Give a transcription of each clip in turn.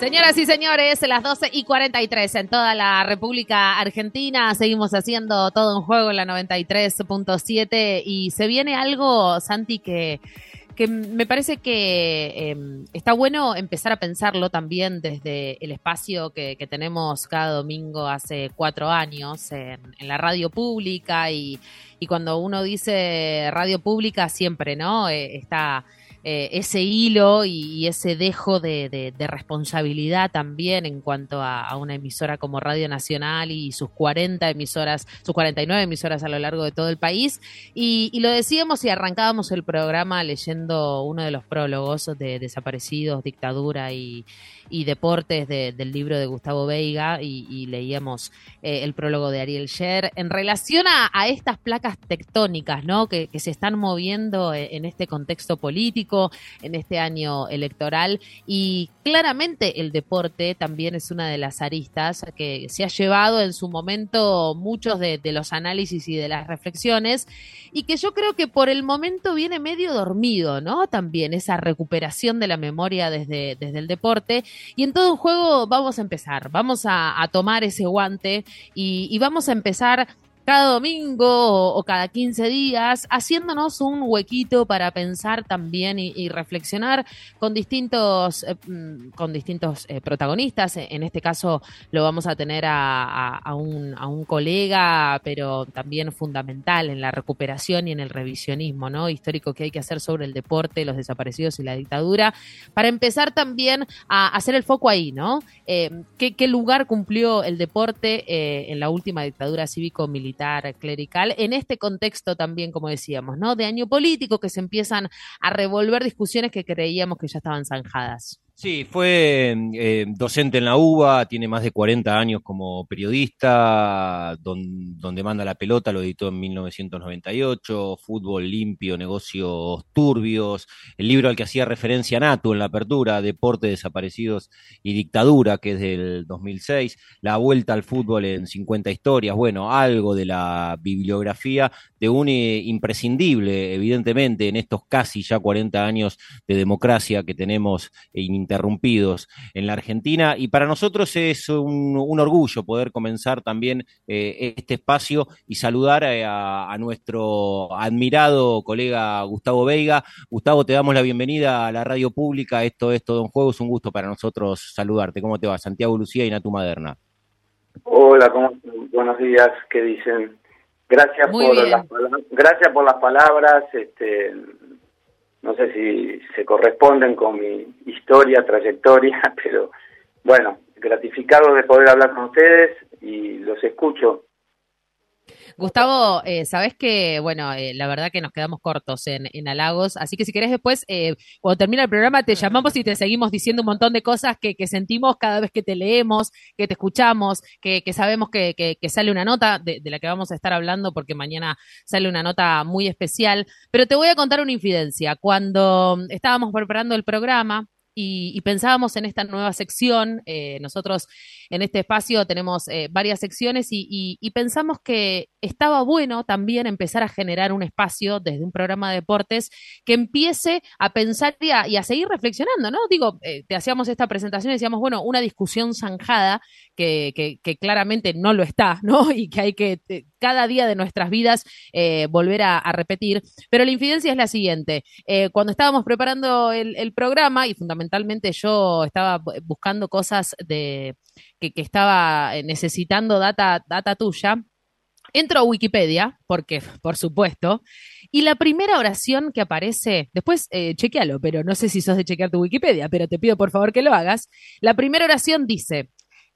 Señoras y señores, las 12 y 43 en toda la República Argentina. Seguimos haciendo todo un juego en la 93.7 y se viene algo, Santi, que, que me parece que em, está bueno empezar a pensarlo también desde el espacio que, tenemos cada domingo hace cuatro años en, la radio pública y, y, cuando uno dice radio pública siempre, ¿no? Eh, está eh, ese hilo y, ese dejo de, responsabilidad también en cuanto a, una emisora como Radio Nacional y sus 40 emisoras, sus 49 emisoras a lo largo de todo el país. Y, lo decíamos y arrancábamos el programa leyendo uno de los prólogos de Desaparecidos, Dictadura y, Deportes del libro de Gustavo Veiga y, leíamos eh, el prólogo de Ariel Sher en relación a, estas placas tectónicas ¿no? que, se están moviendo eh, en este contexto político en este año electoral y claramente el deporte también es una de las aristas que se ha llevado en su momento muchos de, los análisis y de las reflexiones y que yo creo que por el momento viene medio dormido, ¿no? También esa recuperación de la memoria desde, desde el deporte y en todo un juego vamos a empezar, vamos a, tomar ese guante y vamos a empezar cada domingo o, cada 15 días, haciéndonos un huequito para pensar también y, reflexionar con distintos, eh, mm, con distintos eh, protagonistas. En este caso lo vamos a tener a, un, a, un, colega, pero también fundamental en la recuperación y en el revisionismo ¿no? histórico que hay que hacer sobre el deporte, los desaparecidos y la dictadura, para empezar también a hacer el foco ahí, ¿no? Eh, ¿qué, ¿qué, lugar cumplió el deporte en la última dictadura cívico-militar? Clerical, en este contexto también, como decíamos, ¿no? De año político que se empiezan a revolver discusiones que creíamos que ya estaban zanjadas. Sí, fue eh, docente en la UBA, tiene más de 40 años como periodista, donde manda la pelota, lo editó en 1998, Fútbol limpio, negocios turbios, el libro al que hacía referencia Nato en la apertura, Deporte, Desaparecidos y Dictadura, que es del 2006, La Vuelta al Fútbol en 50 historias, bueno, algo de la bibliografía de un eh, imprescindible, evidentemente, en estos casi ya 40 años de democracia que tenemos en interrumpidos en la Argentina y para nosotros es un, orgullo poder comenzar también eh, este espacio y saludar eh, a, nuestro admirado colega Gustavo Veiga. Gustavo, te damos la bienvenida a la radio pública. Esto es todo un juego, es un gusto para nosotros saludarte. ¿Cómo te va? Santiago Lucía y Natu Maderna. Hola, buenos días, ¿qué dicen? Gracias por las gracias por las palabras, este no sé si se corresponden con mi historia, trayectoria, pero bueno, gratificado de poder hablar con ustedes y los escucho Gustavo, eh, sabes que, bueno, eh, la verdad que nos quedamos cortos en, halagos, así que si querés después, eh, cuando termine el programa, te llamamos y te seguimos diciendo un montón de cosas que, sentimos cada vez que te leemos, que te escuchamos, que, sabemos que, sale una nota de, de, la que vamos a estar hablando, porque mañana sale una nota muy especial. Pero te voy a contar una infidencia. Cuando estábamos preparando el programa, y, pensábamos en esta nueva sección. Eh, nosotros en este espacio tenemos eh, varias secciones y, pensamos que estaba bueno también empezar a generar un espacio desde un programa de deportes que empiece a pensar y a, seguir reflexionando, ¿no? Digo, eh, te hacíamos esta presentación y decíamos, bueno, una discusión zanjada que, que, claramente no lo está, ¿no? Y que hay que cada día de nuestras vidas volver a, repetir. Pero la infidencia es la siguiente. cuando estábamos preparando el, programa y fundamentalmente fundamentalmente yo estaba buscando cosas de que, estaba necesitando data, data tuya. Entro a Wikipedia, porque, por supuesto, y la primera oración que aparece, después eh, chequealo, pero no sé si sos de chequear tu Wikipedia, pero te pido por favor que lo hagas. La primera oración dice,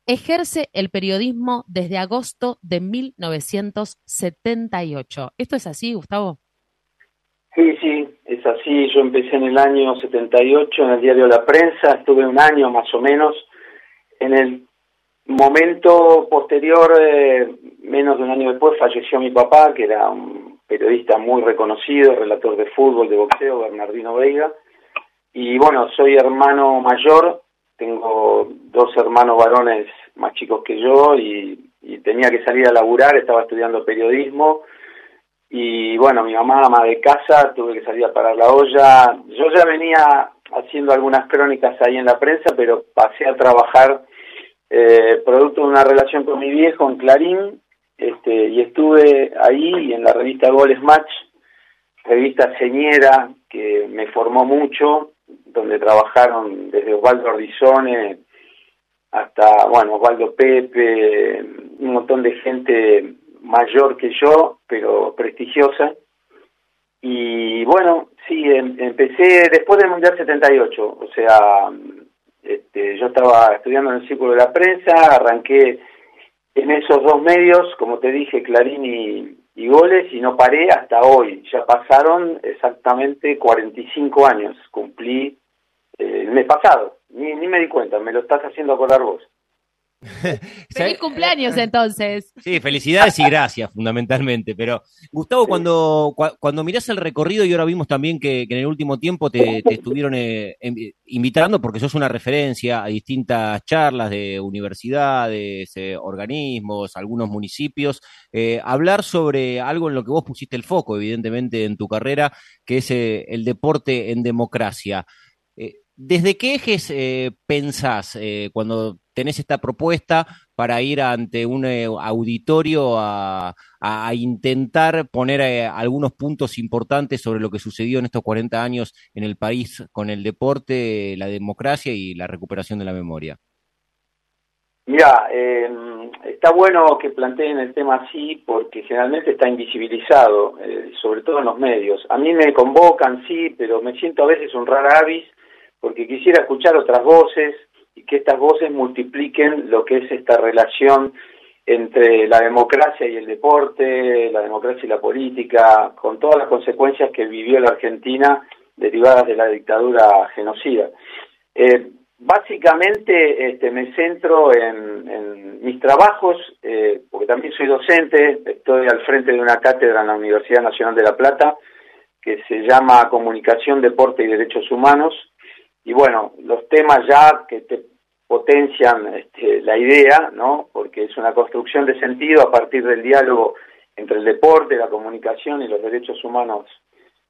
ejerce el periodismo desde agosto de 1978. ¿Esto es así, Gustavo? Sí, sí, es así. Yo empecé en el año 78 en el diario La Prensa, estuve un año más o menos. En el momento posterior, eh, menos de un año después, falleció mi papá, que era un periodista muy reconocido, relator de fútbol, de boxeo, Bernardino Veiga. Y bueno, soy hermano mayor, tengo dos hermanos varones más chicos que yo y tenía que salir a laburar, estaba estudiando periodismo y bueno, mi mamá, ama de casa, tuve que salir a parar la olla. Yo ya venía haciendo algunas crónicas ahí en la prensa, pero pasé a trabajar eh, producto de una relación con mi viejo en Clarín, este, y estuve ahí en la revista Goles Match, revista señera que me formó mucho, donde trabajaron desde Osvaldo Ordizone hasta, bueno, Osvaldo Pepe, un montón de gente mayor que yo, pero prestigiosa. Y bueno, sí, em, empecé después del Mundial 78, o sea, este, yo estaba estudiando en el Círculo de la Prensa, arranqué en esos dos medios, como te dije, Clarín y, y Goles, y no paré hasta hoy. Ya pasaron exactamente 45 años, cumplí eh, el mes pasado, ni, ni me di cuenta, me lo estás haciendo acordar vos. Feliz cumpleaños entonces. Sí, felicidades y gracias fundamentalmente. Pero Gustavo, cuando, cuando mirás el recorrido y ahora vimos también que, en el último tiempo te, estuvieron eh, invitando porque sos una referencia a distintas charlas de universidades, eh, organismos, algunos municipios, eh, hablar sobre algo en lo que vos pusiste el foco, evidentemente, en tu carrera, que es el deporte en democracia. ¿Desde qué ejes pensás cuando tenés esta propuesta para ir ante un eh, auditorio a, intentar poner eh, algunos puntos importantes sobre lo que sucedió en estos 40 años en el país con el deporte, la democracia y la recuperación de la memoria. Mira, em, está bueno que planteen el tema así porque generalmente está invisibilizado, eh, sobre todo en los medios. A mí me convocan, sí, pero me siento a veces un rara avis porque quisiera escuchar otras voces, y que estas voces multipliquen lo que es esta relación entre la democracia y el deporte, la democracia y la política, con todas las consecuencias que vivió la Argentina derivadas de la dictadura genocida. Eh, básicamente este, me centro en, mis trabajos, eh, porque también soy docente, estoy al frente de una cátedra en la Universidad Nacional de La Plata, que se llama Comunicación, Deporte y Derechos Humanos, y bueno, los temas ya que te potencian este, la idea, ¿no? Porque es una construcción de sentido a partir del diálogo entre el deporte, la comunicación y los derechos humanos.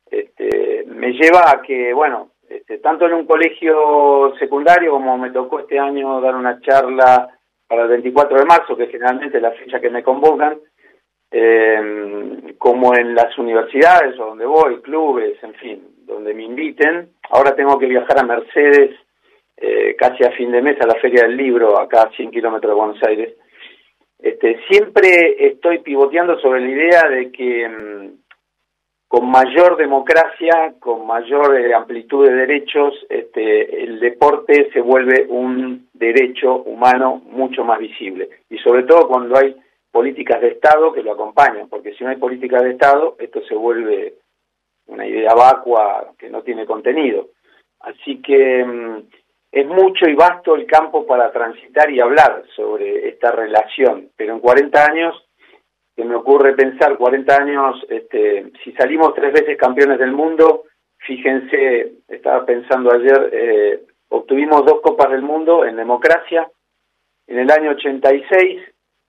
Este, me lleva a que, bueno, este, tanto en un colegio secundario como me tocó este año dar una charla para el 24 de marzo, que generalmente es la fecha que me convocan, eh, como en las universidades o donde voy, clubes, en fin, donde me inviten. Ahora tengo que viajar a Mercedes eh, casi a fin de mes a la Feria del Libro, acá a 100 kilómetros de Buenos Aires. Este, siempre estoy pivoteando sobre la idea de que mm, con mayor democracia, con mayor eh, amplitud de derechos, este, el deporte se vuelve un derecho humano mucho más visible. Y sobre todo cuando hay políticas de Estado que lo acompañan, porque si no hay políticas de Estado, esto se vuelve una idea vacua que no tiene contenido. Así que mm, es mucho y vasto el campo para transitar y hablar sobre esta relación, pero en 40 años, que me ocurre pensar, 40 años, este, si salimos tres veces campeones del mundo, fíjense, estaba pensando ayer, eh, obtuvimos dos copas del mundo en democracia, en el año 86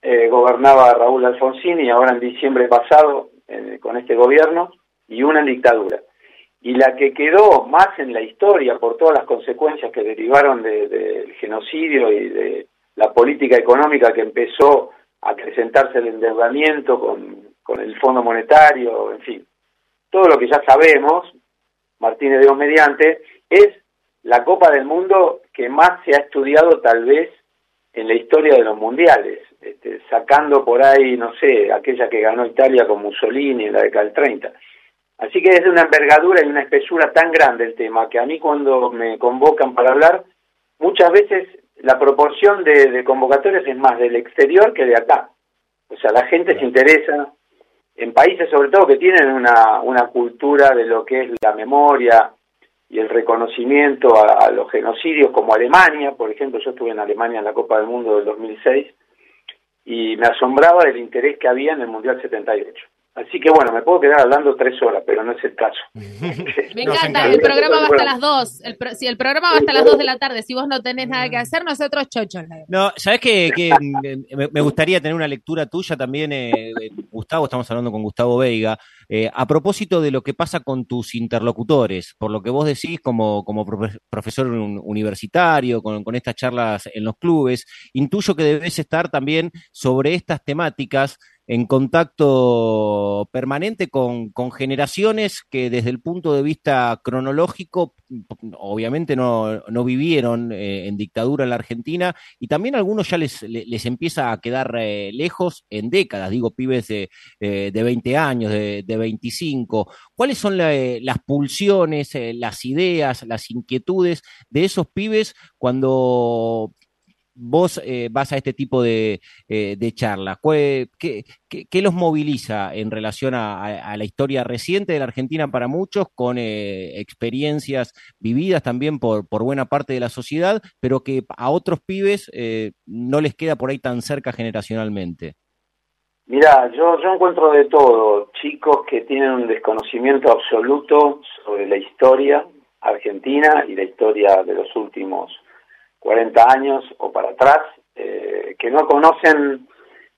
eh, gobernaba Raúl Alfonsín y ahora en diciembre pasado eh, con este gobierno, y una dictadura. Y la que quedó más en la historia por todas las consecuencias que derivaron del genocidio y de la política económica que empezó a acrecentarse el endeudamiento con, con el Fondo Monetario, en fin, todo lo que ya sabemos, Martínez de mediante, es la Copa del Mundo que más se ha estudiado tal vez en la historia de los mundiales, este, sacando por ahí, no sé, aquella que ganó Italia con Mussolini en la década del 30. Así que es de una envergadura y una espesura tan grande el tema que a mí cuando me convocan para hablar, muchas veces la proporción de, convocatorias es más del exterior que de acá. O sea, la gente se interesa en países sobre todo que tienen una, una cultura de lo que es la memoria y el reconocimiento a, a, los genocidios como Alemania, por ejemplo, yo estuve en Alemania en la Copa del Mundo del 2006 y me asombraba el interés que había en el Mundial 78. Así que bueno, me puedo quedar hablando tres horas, pero no es el caso. me encanta, el programa va hasta las dos. si el programa va hasta las dos de la tarde, si vos no tenés nada que hacer, nosotros chochos. No, sabes que, me gustaría tener una lectura tuya también, eh, eh, Gustavo, estamos hablando con Gustavo Veiga, eh, a propósito de lo que pasa con tus interlocutores, por lo que vos decís como, como profesor universitario, con, con estas charlas en los clubes, intuyo que debes estar también sobre estas temáticas en contacto permanente con, generaciones que desde el punto de vista cronológico obviamente no, no vivieron eh, en dictadura en la Argentina y también algunos ya les, les empieza a quedar eh, lejos en décadas, digo pibes de, eh, de 20 años, de, de 25. ¿Cuáles son las pulsiones, las ideas, las inquietudes de esos pibes cuando vos eh, vas a este tipo de, eh, charlas? ¿Qué, los moviliza en relación a, la historia reciente de la Argentina para muchos, con eh, experiencias vividas también por, buena parte de la sociedad, pero que a otros pibes no les queda por ahí tan cerca generacionalmente? Mira, yo, yo encuentro de todo, chicos que tienen un desconocimiento absoluto sobre la historia argentina y la historia de los últimos 40 años o para atrás, eh, que no conocen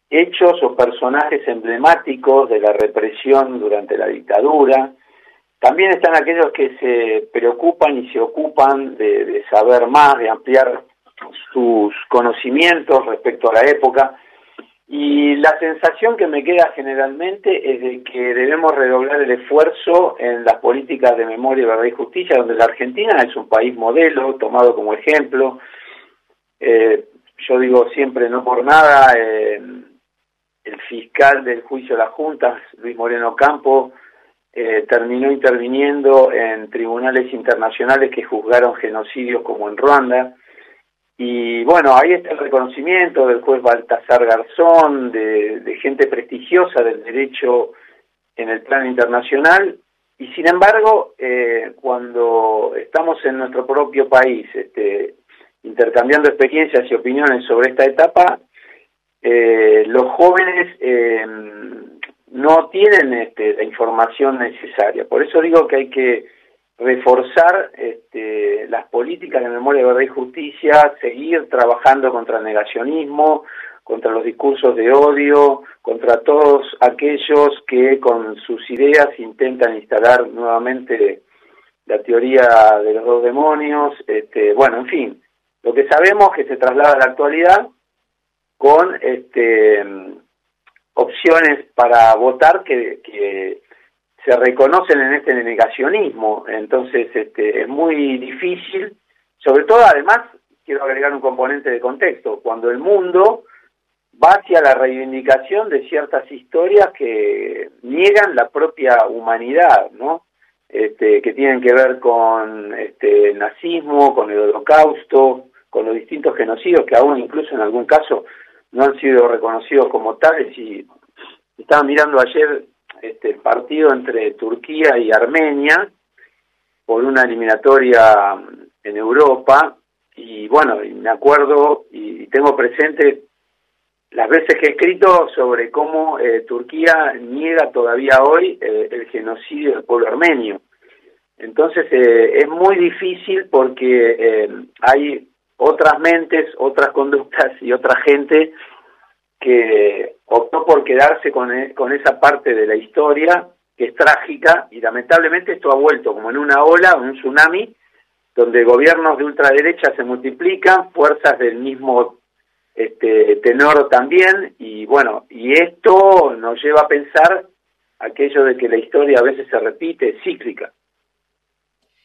hechos o personajes emblemáticos de la represión durante la dictadura. También están aquellos que se preocupan y se ocupan de, saber más, de ampliar sus conocimientos respecto a la época. Y la sensación que me queda generalmente es de que debemos redoblar el esfuerzo en las políticas de memoria, verdad y justicia, donde la Argentina es un país modelo, tomado como ejemplo, eh, yo digo siempre, no por nada, eh, el fiscal del juicio de las juntas, Luis Moreno Campo, eh, terminó interviniendo en tribunales internacionales que juzgaron genocidios como en Ruanda. Y bueno, ahí está el reconocimiento del juez Baltasar Garzón, de, de gente prestigiosa del derecho en el plano internacional. Y sin embargo, eh, cuando estamos en nuestro propio país, este, intercambiando experiencias y opiniones sobre esta etapa, eh, los jóvenes eh, no tienen este, la información necesaria. Por eso digo que hay que reforzar este, las políticas de memoria, verdad y justicia, seguir trabajando contra el negacionismo, contra los discursos de odio, contra todos aquellos que con sus ideas intentan instalar nuevamente la teoría de los dos demonios, este, bueno, en fin, lo que sabemos que se traslada a la actualidad con este, opciones para votar que, se reconocen en este negacionismo. Entonces este, es muy difícil, sobre todo además, quiero agregar un componente de contexto, cuando el mundo va hacia la reivindicación de ciertas historias que niegan la propia humanidad, ¿no? Este, que tienen que ver con este, el nazismo, con el holocausto, con los distintos genocidios que aún incluso en algún caso no han sido reconocidos como tales y estaba mirando ayer este partido entre Turquía y Armenia por una eliminatoria en Europa y bueno, me acuerdo y tengo presente las veces que he escrito sobre cómo eh, Turquía niega todavía hoy eh, el genocidio del pueblo armenio. Entonces eh, es muy difícil porque hay otras mentes, otras conductas y otra gente que optó por quedarse con, e, con esa parte de la historia que es trágica y lamentablemente esto ha vuelto como en una ola, un tsunami, donde gobiernos de ultraderecha se multiplican, fuerzas del mismo este, tenor también, y bueno, y esto nos lleva a pensar aquello de que la historia a veces se repite, cíclica.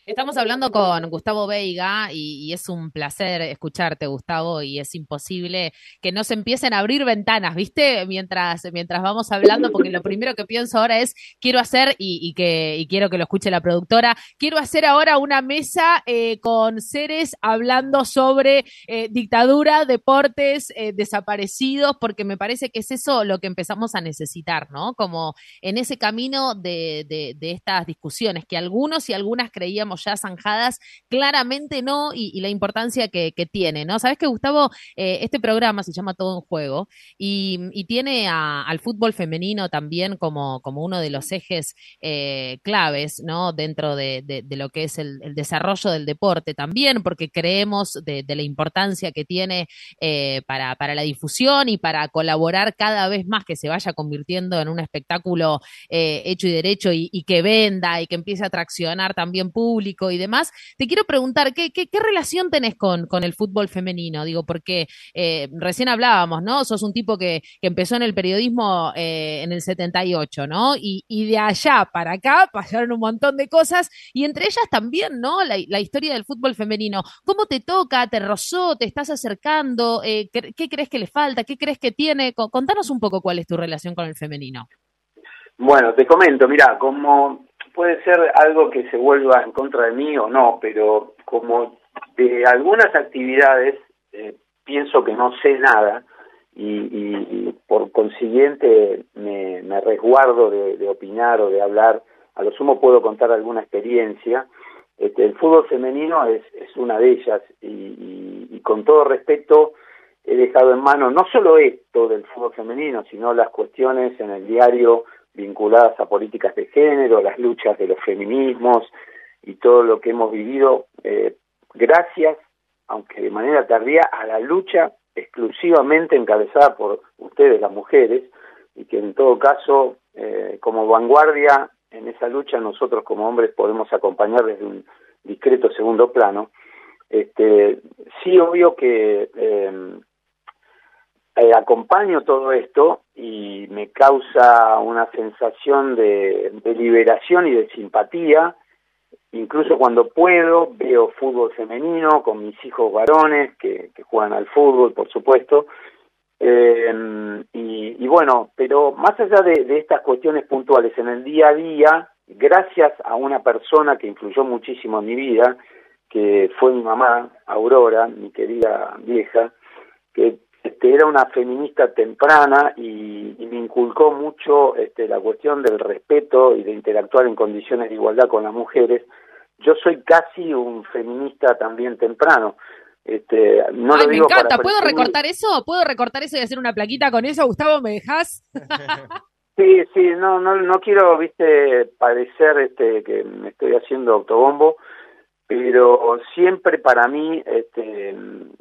Estamos hablando con Gustavo Veiga y, es un placer escucharte, Gustavo, y es imposible que no se empiecen a abrir ventanas, ¿viste? Mientras, mientras vamos hablando, porque lo primero que pienso ahora es, quiero hacer, y, que, y quiero que lo escuche la productora, quiero hacer ahora una mesa eh, con seres hablando sobre eh, dictadura, deportes, eh, desaparecidos, porque me parece que es eso lo que empezamos a necesitar, ¿no? Como en ese camino de, de estas discusiones, que algunos y algunas creíamos ya zanjadas, claramente no, y, la importancia que, tiene, ¿no? Sabes que, Gustavo, eh, este programa se llama Todo en Juego y, tiene al fútbol femenino también como, como uno de los ejes eh, claves, ¿no? Dentro de, lo que es el, desarrollo del deporte también, porque creemos de, la importancia que tiene eh, para, para la difusión y para colaborar cada vez más que se vaya convirtiendo en un espectáculo eh, hecho y derecho y, que venda y que empiece a traccionar también público y demás. Te quiero preguntar, ¿qué, qué, relación tenés con, con, el fútbol femenino? Digo, porque eh, recién hablábamos, ¿no? Sos un tipo que, que empezó en el periodismo eh, en el 78, ¿no? Y, y, de allá para acá pasaron un montón de cosas y entre ellas también, ¿no? La, la historia del fútbol femenino. ¿Cómo te toca? ¿Te rozó? ¿Te estás acercando? ¿qué, ¿Qué crees que le falta? ¿Qué crees que tiene? Contanos un poco cuál es tu relación con el femenino. Bueno, te comento, mira, como puede ser algo que se vuelva en contra de mí o no, pero como de algunas actividades eh, pienso que no sé nada y, por consiguiente me, resguardo de, opinar o de hablar, a lo sumo puedo contar alguna experiencia. Este, el fútbol femenino es, es una de ellas y, y con todo respeto he dejado en mano no solo esto del fútbol femenino, sino las cuestiones en el diario vinculadas a políticas de género, las luchas de los feminismos y todo lo que hemos vivido, eh, gracias, aunque de manera tardía, a la lucha exclusivamente encabezada por ustedes, las mujeres, y que en todo caso, eh, como vanguardia en esa lucha, nosotros como hombres podemos acompañar desde un discreto segundo plano. Este, sí, obvio que eh, eh, acompaño todo esto y me causa una sensación de, liberación y de simpatía. Incluso cuando puedo, veo fútbol femenino con mis hijos varones que, juegan al fútbol, por supuesto. Eh, y, bueno, pero más allá de, de estas cuestiones puntuales, en el día a día, gracias a una persona que influyó muchísimo en mi vida, que fue mi mamá, Aurora, mi querida vieja, que este, era una feminista temprana y, me inculcó mucho este, la cuestión del respeto y de interactuar en condiciones de igualdad con las mujeres. Yo soy casi un feminista también temprano. Este, no Ay, me encanta. ¿Puedo recortar eso? ¿Puedo recortar eso y hacer una plaquita con eso? Gustavo, ¿me dejas? sí, sí, no, no, no quiero, viste, parecer este, que me estoy haciendo autobombo, pero siempre para mí este,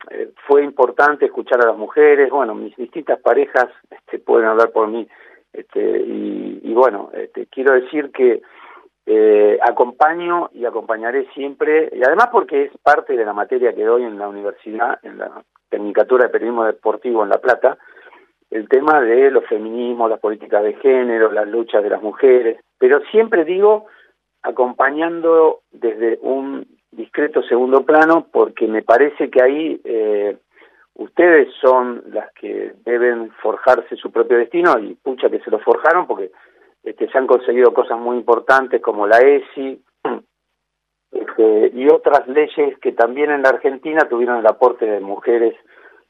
eh, fue importante escuchar a las mujeres, bueno, mis distintas parejas este, pueden hablar por mí, este, y, bueno, este, quiero decir que eh, acompaño y acompañaré siempre, y además porque es parte de la materia que doy en la universidad, en la Tecnicatura de Periodismo Deportivo en La Plata, el tema de los feminismos, las políticas de género, las luchas de las mujeres, pero siempre digo acompañando desde un discreto segundo plano porque me parece que ahí eh, ustedes son las que deben forjarse su propio destino y pucha que se lo forjaron porque este, se han conseguido cosas muy importantes como la ESI este, y otras leyes que también en la Argentina tuvieron el aporte de mujeres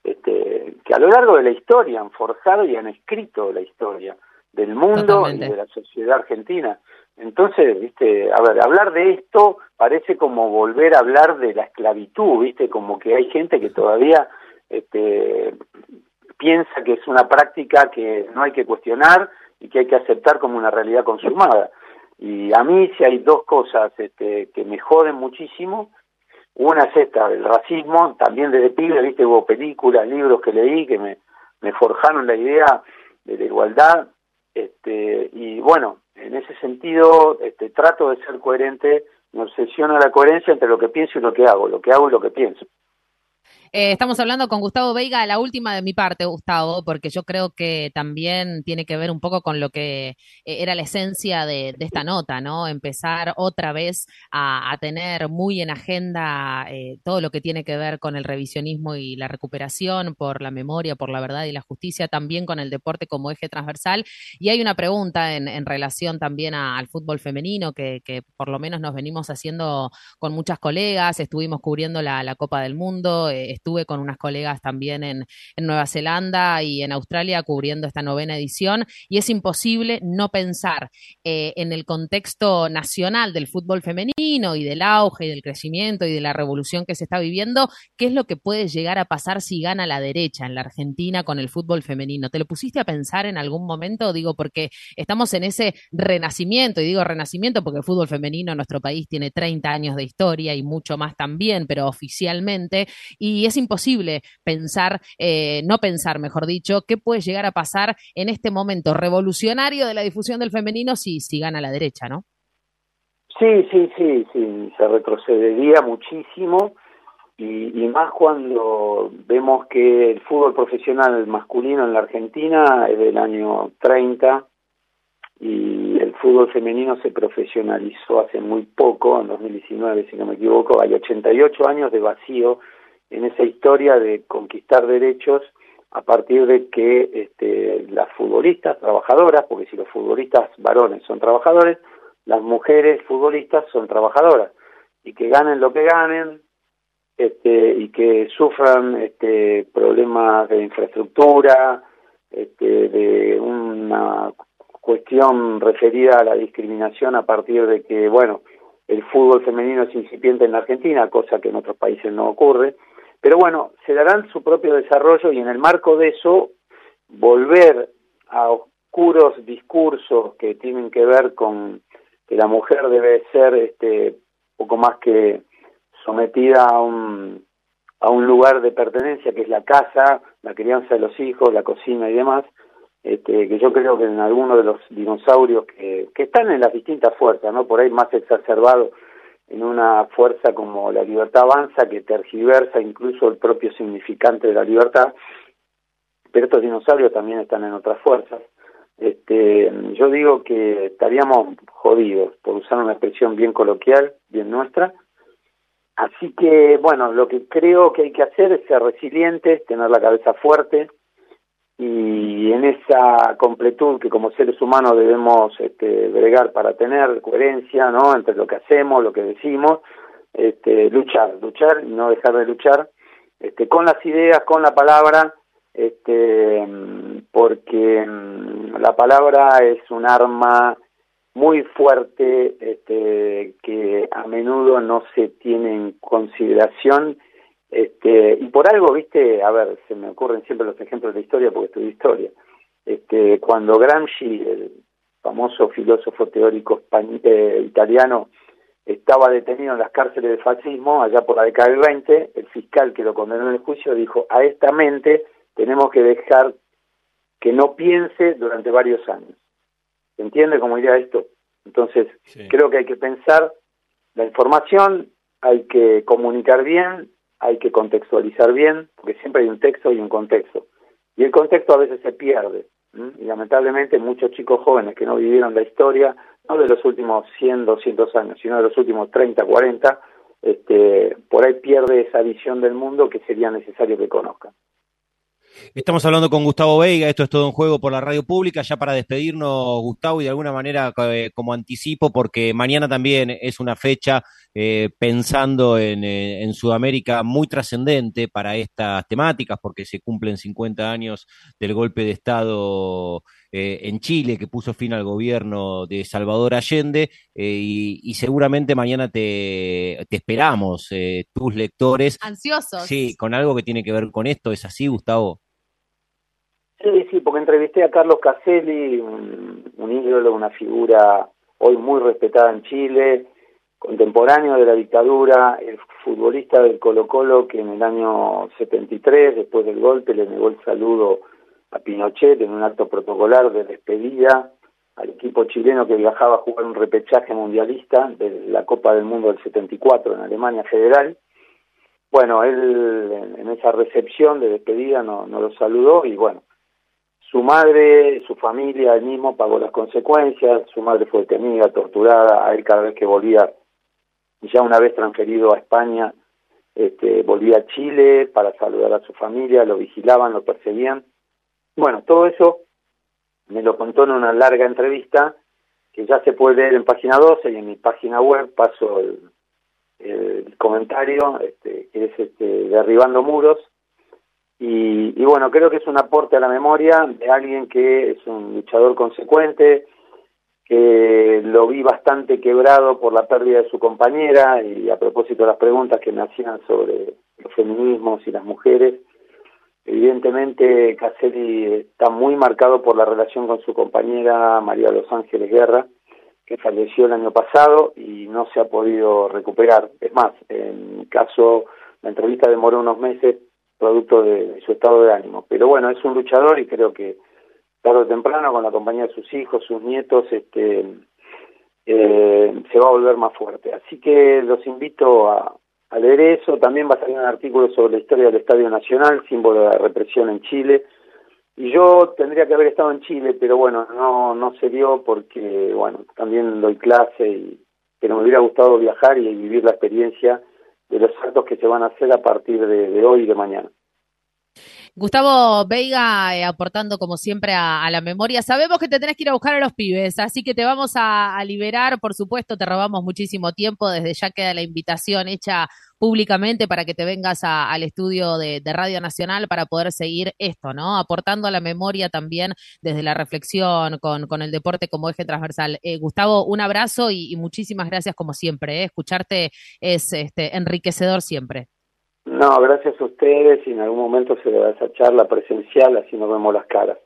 este, que a lo largo de la historia han forjado y han escrito la historia del mundo y de la sociedad argentina. Entonces, viste, a ver, hablar de esto parece como volver a hablar de la esclavitud, viste, como que hay gente que todavía este, piensa que es una práctica que no hay que cuestionar y que hay que aceptar como una realidad consumada. Y a mí si hay dos cosas este, que me joden muchísimo, una es esta, el racismo, también desde pibe, viste, hubo películas, libros que leí que me, me forjaron la idea de la igualdad, este, y bueno, en ese sentido este, trato de ser coherente, me obsesiona la coherencia entre lo que pienso y lo que hago, lo que hago y lo que pienso. Eh, estamos hablando con Gustavo Veiga, la última de mi parte, Gustavo, porque yo creo que también tiene que ver un poco con lo que eh, era la esencia de, esta nota, ¿no? Empezar otra vez a, tener muy en agenda eh, todo lo que tiene que ver con el revisionismo y la recuperación por la memoria, por la verdad y la justicia, también con el deporte como eje transversal. Y hay una pregunta en, relación también al fútbol femenino que, por lo menos nos venimos haciendo con muchas colegas, estuvimos cubriendo la, Copa del Mundo estuve con unas colegas también en, en Nueva Zelanda y en Australia cubriendo esta novena edición y es imposible no pensar eh, en el contexto nacional del fútbol femenino y del auge y del crecimiento y de la revolución que se está viviendo, qué es lo que puede llegar a pasar si gana la derecha en la Argentina con el fútbol femenino. ¿Te lo pusiste a pensar en algún momento? Digo, porque estamos en ese renacimiento, y digo renacimiento porque el fútbol femenino en nuestro país tiene 30 años de historia y mucho más también, pero oficialmente, y es imposible pensar, eh, no pensar, mejor dicho, qué puede llegar a pasar en este momento revolucionario de la difusión del femenino si, si gana la derecha, ¿no? Sí, sí, sí, sí, se retrocedería muchísimo y, más cuando vemos que el fútbol profesional masculino en la Argentina es del año 30 y el fútbol femenino se profesionalizó hace muy poco, en 2019 si no me equivoco, hay 88 años de vacío en esa historia de conquistar derechos a partir de que este, las futbolistas trabajadoras, porque si los futbolistas varones son trabajadores, las mujeres futbolistas son trabajadoras. Y que ganen lo que ganen este, y que sufran este, problemas de infraestructura, este, de una cuestión referida a la discriminación a partir de que, bueno, el fútbol femenino es incipiente en la Argentina, cosa que en otros países no ocurre, pero bueno, se darán su propio desarrollo y en el marco de eso volver a oscuros discursos que tienen que ver con que la mujer debe ser este poco más que sometida a un a un lugar de pertenencia que es la casa, la crianza de los hijos, la cocina y demás, este, que yo creo que en algunos de los dinosaurios que, están en las distintas fuerzas, ¿no? Por ahí más exacerbado en una fuerza como la libertad avanza que tergiversa incluso el propio significante de la libertad, pero estos dinosaurios también están en otras fuerzas. Este, yo digo que estaríamos jodidos, por usar una expresión bien coloquial, bien nuestra. Así que, bueno, lo que creo que hay que hacer es ser resilientes, tener la cabeza fuerte, y en esa completud que como seres humanos debemos este, bregar para tener coherencia no entre lo que hacemos lo que decimos este, luchar luchar y no dejar de luchar este, con las ideas con la palabra este, porque mm, la palabra es un arma muy fuerte este, que a menudo no se tiene en consideración este, y por algo, viste, a ver, se me ocurren siempre los ejemplos de historia porque estudio historia. Este, cuando Gramsci, el famoso filósofo teórico eh, italiano, estaba detenido en las cárceles de fascismo, allá por la década del 20, el fiscal que lo condenó en el juicio dijo, a esta mente tenemos que dejar que no piense durante varios años. ¿Se entiende cómo iría esto? Entonces, creo que hay que pensar la información, hay que comunicar bien, hay que contextualizar bien, porque siempre hay un texto y un contexto. Y el contexto a veces se pierde. Y lamentablemente muchos chicos jóvenes que no vivieron la historia, no de los últimos 100, 200 años, sino de los últimos 30, 40, este, por ahí pierde esa visión del mundo que sería necesario que conozcan. Estamos hablando con Gustavo Veiga, esto es todo un juego por la radio pública, ya para despedirnos, Gustavo, y de alguna manera eh, como anticipo, porque mañana también es una fecha eh, pensando en, eh, en, Sudamérica muy trascendente para estas temáticas, porque se cumplen 50 años del golpe de Estado en Chile que puso fin al gobierno de Salvador Allende, y, y, seguramente mañana te, te esperamos, tus lectores. Ansiosos. Sí, con algo que tiene que ver con esto, ¿es así, Gustavo? Sí, sí, porque entrevisté a Carlos Caselli, un, ídolo, una figura hoy muy respetada en Chile, contemporáneo de la dictadura, el futbolista del Colo Colo que en el año 73, después del golpe, le negó el saludo a Pinochet en un acto protocolar de despedida al equipo chileno que viajaba a jugar un repechaje mundialista de la Copa del Mundo del 74 en Alemania Federal. Bueno, él en esa recepción de despedida no, no lo saludó y bueno, su madre, su familia, él mismo pagó las consecuencias, su madre fue detenida, torturada, a él cada vez que volvía, ya una vez transferido a España, este, volvía a Chile para saludar a su familia, lo vigilaban, lo perseguían. Bueno, todo eso me lo contó en una larga entrevista que ya se puede leer en página 12 y en mi página web paso el, el comentario, este, que es este, Derribando Muros. Y, y, bueno, creo que es un aporte a la memoria de alguien que es un luchador consecuente, que lo vi bastante quebrado por la pérdida de su compañera y a propósito de las preguntas que me hacían sobre los feminismos y las mujeres, evidentemente Caselli está muy marcado por la relación con su compañera María Los Ángeles Guerra, que falleció el año pasado y no se ha podido recuperar. Es más, en caso, la entrevista demoró unos meses producto de, su estado de ánimo. Pero bueno, es un luchador y creo que tarde o temprano, con la compañía de sus hijos, sus nietos, este, eh, se va a volver más fuerte. Así que los invito a, leer eso. También va a salir un artículo sobre la historia del Estadio Nacional, símbolo de la represión en Chile, y yo tendría que haber estado en Chile, pero bueno, no, no se dio porque, bueno, también doy clase y pero me hubiera gustado viajar y vivir la experiencia de los actos que se van a hacer a partir de, hoy y de mañana. Gustavo Veiga eh, aportando como siempre a, la memoria. Sabemos que te tenés que ir a buscar a los pibes, así que te vamos a, liberar, por supuesto, te robamos muchísimo tiempo, desde ya queda la invitación hecha públicamente para que te vengas al estudio de, Radio Nacional para poder seguir esto, ¿no? Aportando a la memoria también desde la reflexión con, con el deporte como eje transversal. Eh, Gustavo, un abrazo y, muchísimas gracias como siempre. ¿eh? Escucharte es este, enriquecedor siempre. No, gracias a ustedes y en algún momento se le va a esa charla presencial, así nos vemos las caras.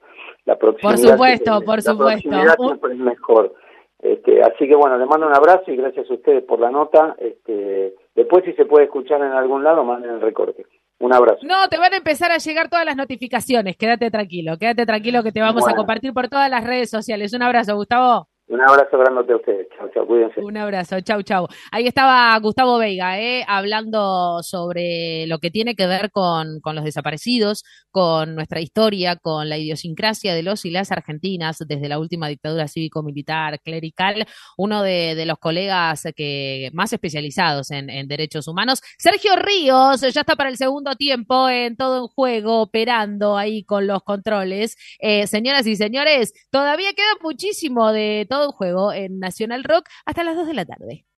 La por supuesto, por supuesto. siempre es mejor. Este, así que bueno, les mando un abrazo y gracias a ustedes por la nota. Este, después si se puede escuchar en algún lado, manden el recorte. Un abrazo. No, te van a empezar a llegar todas las notificaciones. Quédate tranquilo, quédate tranquilo que te vamos a compartir por todas las redes sociales. Un abrazo, Gustavo. Un abrazo grande a ustedes. Chao, chao, cuídense. Un abrazo, chau, chau. Ahí estaba Gustavo Veiga, ¿eh? hablando sobre lo que tiene que ver con, con, los desaparecidos, con nuestra historia, con la idiosincrasia de los y las argentinas desde la última dictadura cívico-militar, clerical. Uno de, los colegas que más especializados en, en, derechos humanos. Sergio Ríos ya está para el segundo tiempo en todo en juego, operando ahí con los controles. Eh, señoras y señores, todavía queda muchísimo de todo juego en Nacional Rock hasta las 2 de la tarde.